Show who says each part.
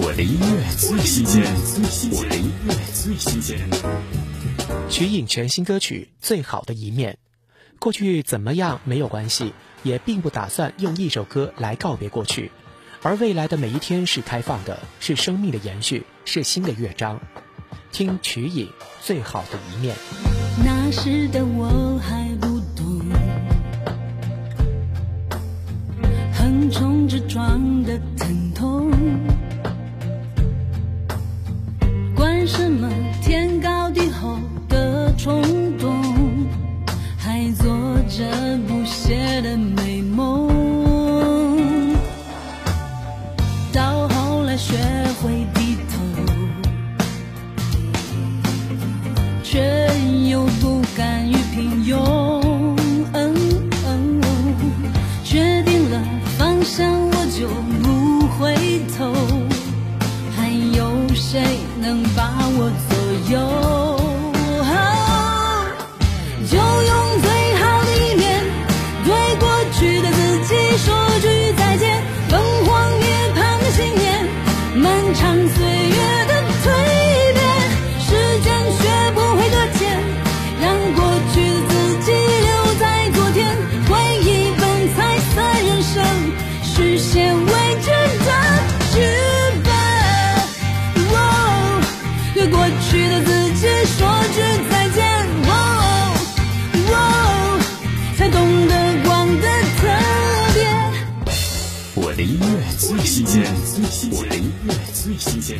Speaker 1: 我的音乐最新鲜，我的音乐最新鲜。
Speaker 2: 曲颖全新歌曲《最好的一面》，过去怎么样没有关系，也并不打算用一首歌来告别过去，而未来的每一天是开放的，是生命的延续，是新的乐章。听曲颖《最好的一面》。
Speaker 3: 那时的我还不懂，横冲直撞的疼痛。学会低头，却又不甘于平庸。嗯嗯，哦，决定了方向，我就不回头。还有谁能把我左右？的音乐，最新鲜，最新的音乐，最新鲜。